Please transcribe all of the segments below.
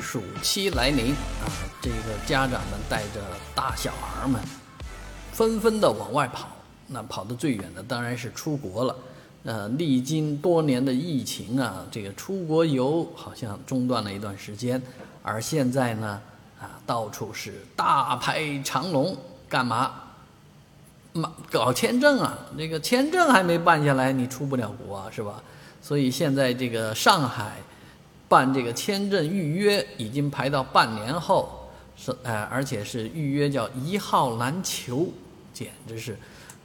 暑期来临啊，这个家长们带着大小孩们，纷纷的往外跑。那跑得最远的当然是出国了。呃，历经多年的疫情啊，这个出国游好像中断了一段时间，而现在呢，啊，到处是大排长龙，干嘛？嘛，搞签证啊？那个签证还没办下来，你出不了国啊，是吧？所以现在这个上海。办这个签证预约已经排到半年后，是哎，而且是预约叫一号难求，简直是。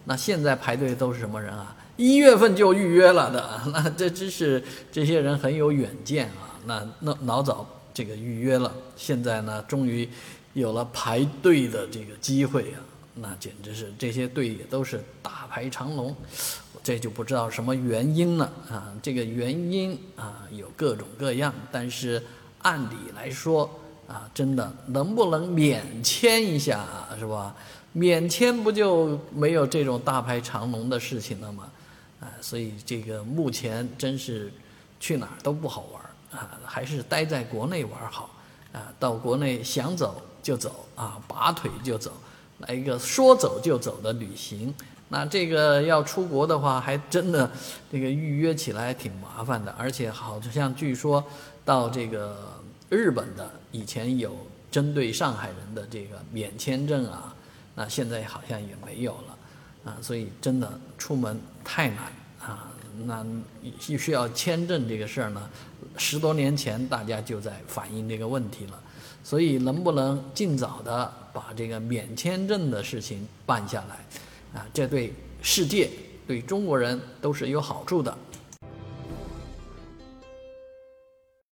那现在排队都是什么人啊？一月份就预约了的，那这真是这些人很有远见啊。那那老早这个预约了，现在呢，终于有了排队的这个机会啊。那简直是这些队也都是大排长龙。这就不知道什么原因了啊！这个原因啊有各种各样，但是按理来说啊，真的能不能免签一下啊，是吧？免签不就没有这种大排长龙的事情了吗？啊，所以这个目前真是去哪儿都不好玩啊，还是待在国内玩好啊。到国内想走就走啊，拔腿就走，来一个说走就走的旅行。那这个要出国的话，还真的这个预约起来挺麻烦的，而且好像据说到这个日本的以前有针对上海人的这个免签证啊，那现在好像也没有了啊，所以真的出门太难啊。那需要签证这个事儿呢，十多年前大家就在反映这个问题了，所以能不能尽早的把这个免签证的事情办下来？啊，这对世界、对中国人都是有好处的。